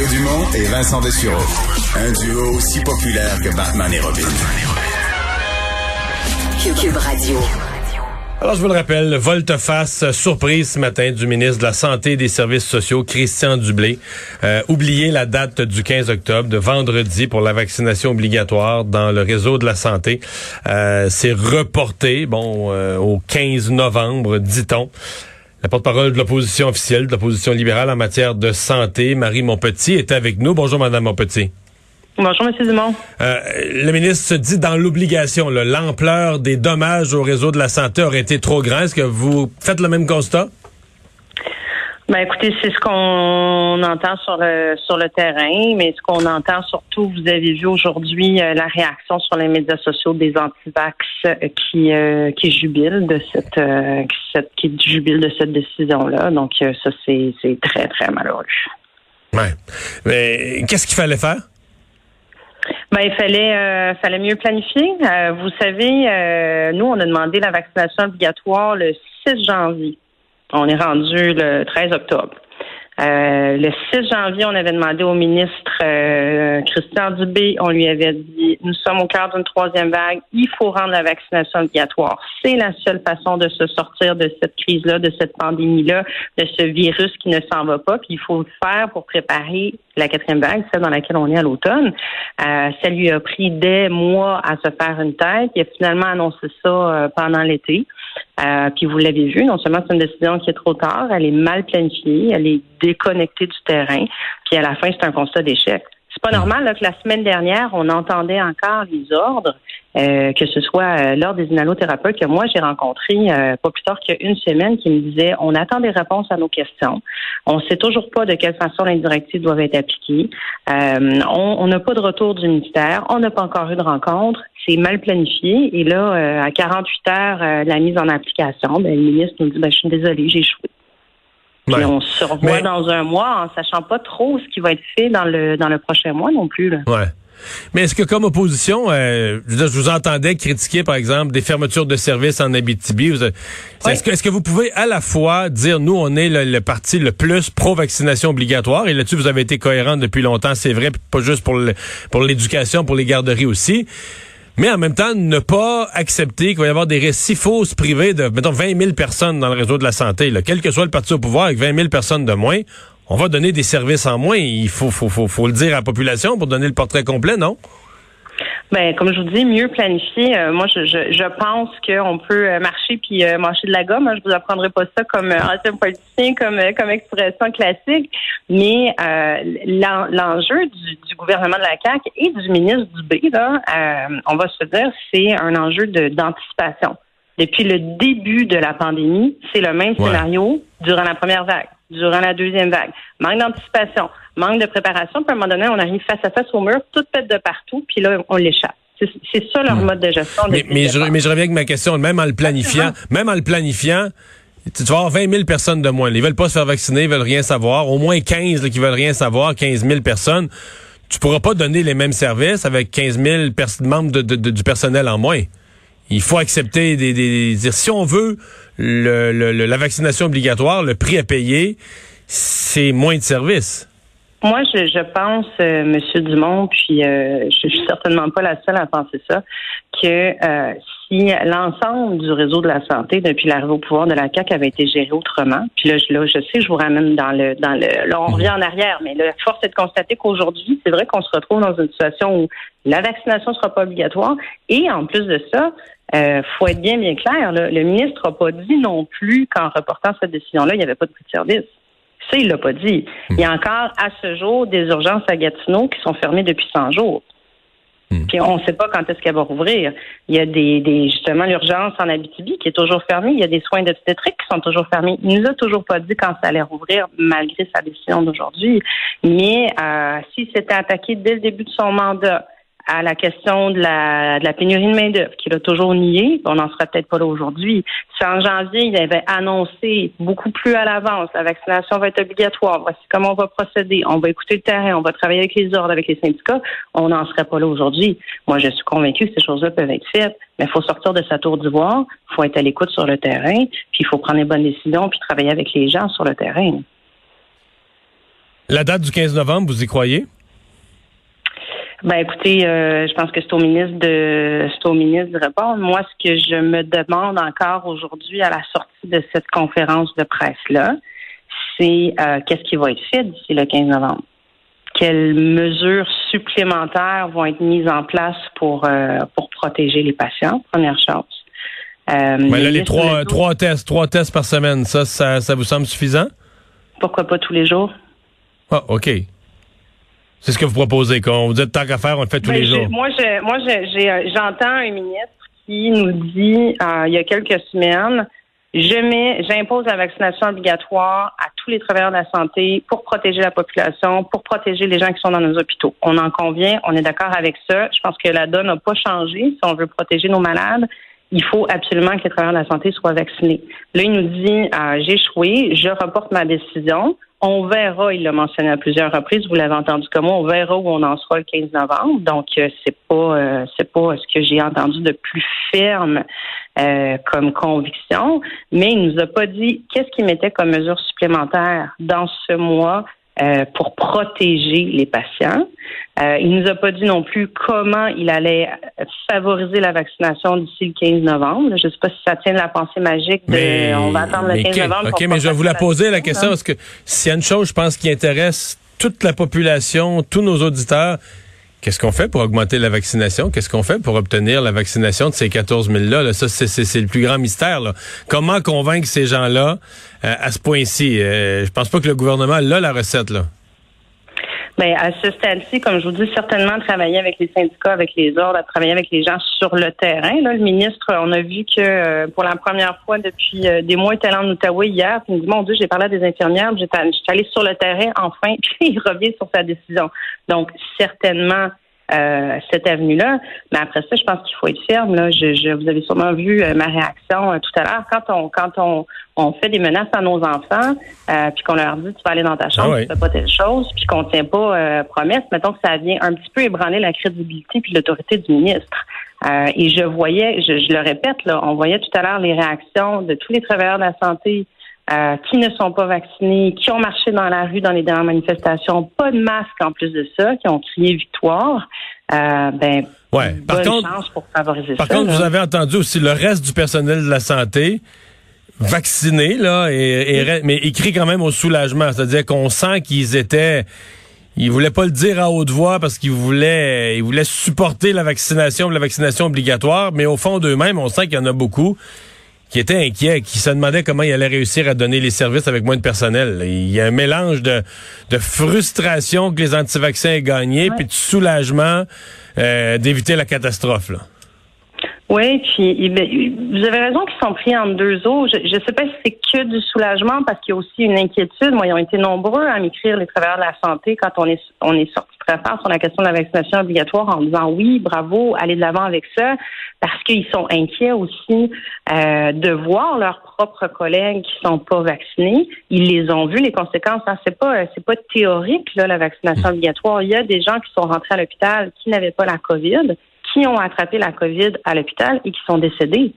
Mario Dumont et Vincent Dessureau. Un duo aussi populaire que Batman et Robin. Cube Radio. Alors, je vous le rappelle, volte-face surprise ce matin du ministre de la Santé et des Services sociaux, Christian Dubé. Euh, oubliez la date du 15 octobre, de vendredi, pour la vaccination obligatoire dans le réseau de la santé. Euh, C'est reporté, bon, euh, au 15 novembre, dit-on. La porte-parole de l'opposition officielle, de l'opposition libérale en matière de santé, Marie Monpetit, est avec nous. Bonjour, Madame Monpetit. Bonjour, M. Dumont. Euh, le ministre se dit dans l'obligation, l'ampleur des dommages au réseau de la santé aurait été trop grande. Est-ce que vous faites le même constat? Ben écoutez, c'est ce qu'on entend sur le sur le terrain, mais ce qu'on entend surtout, vous avez vu aujourd'hui euh, la réaction sur les médias sociaux des antivax euh, qui euh, qui jubilent de cette, qui jubilent de cette décision là. Donc ça c'est c'est très très malheureux. Ouais. Mais qu'est-ce qu'il fallait faire? Ben, il fallait, euh, fallait mieux planifier. Euh, vous savez, euh, nous, on a demandé la vaccination obligatoire le 6 janvier. On est rendu le 13 octobre. Euh, le 6 janvier, on avait demandé au ministre euh, Christian Dubé, on lui avait dit, nous sommes au cœur d'une troisième vague, il faut rendre la vaccination obligatoire. C'est la seule façon de se sortir de cette crise-là, de cette pandémie-là, de ce virus qui ne s'en va pas. Puis il faut le faire pour préparer la quatrième vague, celle dans laquelle on est à l'automne. Euh, ça lui a pris des mois à se faire une tête. Il a finalement annoncé ça pendant l'été. Euh, puis vous l'avez vu, non seulement c'est une décision qui est trop tard, elle est mal planifiée, elle est déconnectée du terrain, puis à la fin, c'est un constat d'échec. C'est pas normal là, que la semaine dernière, on entendait encore les ordres, euh, que ce soit euh, lors des inhalothérapeutes que moi j'ai rencontrés euh, pas plus tard qu'une semaine qui me disaient on attend des réponses à nos questions. On sait toujours pas de quelle façon les directives doivent être appliquées. on n'a pas de retour du ministère. On n'a pas encore eu de rencontre. C'est mal planifié. Et là, à 48 heures de la mise en application, ben, le ministre nous dit ben, je suis désolé, j'ai échoué. Puis on se revoit dans un mois en sachant pas trop ce qui va être fait dans le dans le prochain mois non plus. Là. Ouais. Mais est-ce que comme opposition, euh, je, vous entendais critiquer par exemple des fermetures de services en Abitibi. Est-ce que, est que vous pouvez à la fois dire nous on est le, parti le plus pro vaccination obligatoire et là-dessus vous avez été cohérent depuis longtemps, c'est vrai, pas juste pour pour l'éducation, pour les garderies aussi mais en même temps, ne pas accepter qu'il va y avoir des récits fausses privés de, mettons, 20 000 personnes dans le réseau de la santé. Là. Quel que soit le parti au pouvoir, avec 20 000 personnes de moins, on va donner des services en moins. Il faut, faut, faut, faut le dire à la population pour donner le portrait complet, non? Ben, comme je vous dis, mieux planifier. Euh, moi, je, je, je pense qu'on peut euh, marcher puis euh, marcher de la gomme. Je vous apprendrai pas ça comme ancien politicien, comme comme expression classique. Mais l'enjeu du, du, gouvernement de la CAQ et du ministre Dubé, là, on va se dire, c'est un enjeu d'anticipation. Depuis le début de la pandémie, c'est le même scénario durant la première vague, durant la deuxième vague. Manque d'anticipation, manque de préparation, puis à un moment donné, on arrive face à face au mur, tout pète de partout, puis là, on l'échappe. C'est ça leur mode de gestion. Mais, mais, je, mais, je, reviens avec ma question, même en le planifiant, même en le planifiant, tu vas avoir 20 000 personnes de moins. Ils veulent pas se faire vacciner, ils veulent rien savoir. Au moins 15 qui veulent rien savoir, 15 000 personnes. Tu pourras pas donner les mêmes services avec 15 000 membres de, du personnel en moins. Il faut accepter des, des, si on veut la vaccination obligatoire, le prix à payer, c'est moins de services. Moi, je, je pense, euh, Monsieur Dumont, puis euh, je suis certainement pas la seule à penser ça, que euh, si l'ensemble du réseau de la santé depuis l'arrivée au pouvoir de la CAQ avait été géré autrement, puis là, je, là, je sais, je vous ramène dans le, dans le, là, on revient en arrière, mais la force est de constater qu'aujourd'hui, c'est vrai qu'on se retrouve dans une situation où la vaccination sera pas obligatoire, et en plus de ça, euh, faut être bien bien clair, là, le ministre n'a pas dit non plus qu'en reportant cette décision-là, il n'y avait pas de prix de service. Ça, il l'a pas dit. Il y a encore, à ce jour, des urgences à Gatineau qui sont fermées depuis 100 jours. Hmm. Puis on ne sait pas quand est-ce qu'elle va rouvrir. Il y a des, des justement l'urgence en Abitibi qui est toujours fermée. Il y a des soins d'obstétrique qui sont toujours fermés. Il nous a toujours pas dit quand ça allait rouvrir, malgré sa décision d'aujourd'hui. Mais euh, s'il s'était attaqué dès le début de son mandat à la question de la, pénurie de main-d'œuvre, qu'il a toujours nié. On n'en sera peut-être pas là aujourd'hui. Si en janvier, il avait annoncé beaucoup plus à l'avance, la vaccination va être obligatoire, voici comment on va procéder, on va écouter le terrain, on va travailler avec les ordres, avec les syndicats, on n'en serait pas là aujourd'hui. Moi, je suis convaincue que ces choses-là peuvent être faites, mais il faut sortir de sa tour d'ivoire, il faut être à l'écoute sur le terrain, puis il faut prendre les bonnes décisions, puis travailler avec les gens sur le terrain. La date du 15 novembre, vous y croyez? Ben écoutez, euh, je pense que c'est au ministre de c'est au ministre de répondre. Moi, ce que je me demande encore aujourd'hui à la sortie de cette conférence de presse-là, c'est euh, qu'est-ce qui va être fait d'ici le 15 novembre? Quelles mesures supplémentaires vont être mises en place pour euh, pour protéger les patients, première chose. Mais là, les trois, trois tests, trois tests par semaine, ça, ça, ça vous semble suffisant? Pourquoi pas tous les jours? Ah, OK. C'est ce que vous proposez, qu'on vous dit tant qu'à faire, on le fait tous ben, les jours. Moi, je, moi, j'entends un ministre qui nous dit euh, il y a quelques semaines, je mets, j'impose la vaccination obligatoire à tous les travailleurs de la santé pour protéger la population, pour protéger les gens qui sont dans nos hôpitaux. On en convient, on est d'accord avec ça. Je pense que la donne n'a pas changé si on veut protéger nos malades il faut absolument que les travailleurs de la santé soient vaccinés. Là, il nous dit, euh, j'ai échoué, je reporte ma décision. On verra, il l'a mentionné à plusieurs reprises, vous l'avez entendu comme moi, on verra où on en sera le 15 novembre. Donc, euh, c'est pas euh, c'est pas ce que j'ai entendu de plus ferme euh, comme conviction, mais il nous a pas dit qu'est-ce qu'il mettait comme mesure supplémentaire dans ce mois euh, pour protéger les patients. Euh, il nous a pas dit non plus comment il allait favoriser la vaccination d'ici le 15 novembre. Je ne sais pas si ça tient de la pensée magique de on va attendre le 15 novembre. OK, mais je vais vous la poser la question parce que s'il y a une chose, je pense, qui intéresse toute la population, tous nos auditeurs, Qu'est-ce qu'on fait pour augmenter la vaccination? Qu'est-ce qu'on fait pour obtenir la vaccination de ces 14 000-là? Là? Ça, c'est le plus grand mystère. Comment convaincre ces gens-là euh, à ce point-ci? Euh, je pense pas que le gouvernement a la recette. là. Bien, à ce stade-ci, comme je vous dis, certainement travailler avec les syndicats, avec les ordres, travailler avec les gens sur le terrain. Là, le ministre, on a vu que euh, pour la première fois depuis des mois, il était allé en Outaouais hier, puis il me dit, mon Dieu, j'ai parlé à des infirmières, j'étais allé sur le terrain, enfin, puis il revient sur sa décision. Donc, certainement, euh, cette avenue-là. Mais après ça, je pense qu'il faut être ferme. Là. Je, vous avez sûrement vu euh, ma réaction euh, tout à l'heure. Quand on quand on, on fait des menaces à nos enfants, puis qu'on leur dit tu vas aller dans ta chambre, ah tu fais pas telle chose, puis qu'on tient pas promesse, mettons que ça vient un petit peu ébranler la crédibilité puis l'autorité du ministre. et je voyais, je, je, le répète, là, on voyait tout à l'heure les réactions de tous les travailleurs de la santé euh, qui ne sont pas vaccinés, qui ont marché dans la rue dans les dernières manifestations, pas de masque en plus de ça, qui ont crié victoire. Euh, ben, ouais. Par contre, chance pour favoriser par contre, vous avez entendu aussi le reste du personnel de la santé vacciné là, et, mais écrit quand même au soulagement, c'est-à-dire qu'on sent qu'ils étaient ils voulaient pas le dire à haute voix parce qu'ils voulaient, ils voulaient supporter la vaccination, la vaccination obligatoire, mais au fond d'eux-mêmes, on sent qu'il y en a beaucoup qui était inquiet, qui se demandait comment il allait réussir à donner les services avec moins de personnel. Il y a un mélange de, de frustration que les antivaccins aient gagné, puis de soulagement euh, d'éviter la catastrophe. Là. Oui, puis ben, vous avez raison qu'ils sont pris en deux eaux. Je ne sais pas si c'est que du soulagement parce qu'il y a aussi une inquiétude. Moi, ils ont été nombreux à m'écrire les travailleurs de la santé quand on est on est sorti très fort sur la question de la vaccination obligatoire en disant oui, bravo, allez de l'avant avec ça, parce qu'ils sont inquiets aussi euh, de voir leurs propres collègues qui sont pas vaccinés. Ils les ont vus les conséquences. Hein. C'est pas c'est pas théorique là la vaccination obligatoire. Il y a des gens qui sont rentrés à l'hôpital qui n'avaient pas la COVID qui ont attrapé la COVID à l'hôpital et qui sont décédés.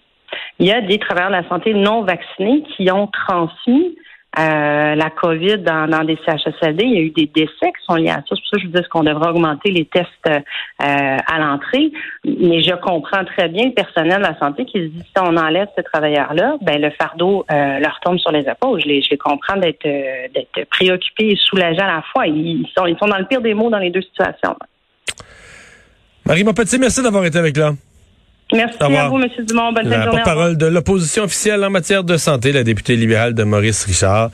Il y a des travailleurs de la santé non vaccinés qui ont transmis euh, la COVID dans, des CHSLD. Il y a eu des décès qui sont liés à ça. C'est pour ça que je vous dis qu'on devrait augmenter les tests euh, à l'entrée. Mais je comprends très bien le personnel de la santé qui se dit si on enlève ces travailleurs-là, ben le fardeau euh, leur tombe sur les épaules. Je les, je comprends d'être d'être préoccupés et soulagés à la fois. Ils sont, ils sont dans le pire des mots dans les deux situations. Marie Montpetit, merci d'avoir été avec là. Merci à vous, M. Dumont. Bonne la porte-parole de l'opposition officielle en matière de santé, la députée libérale de Maurice Richard.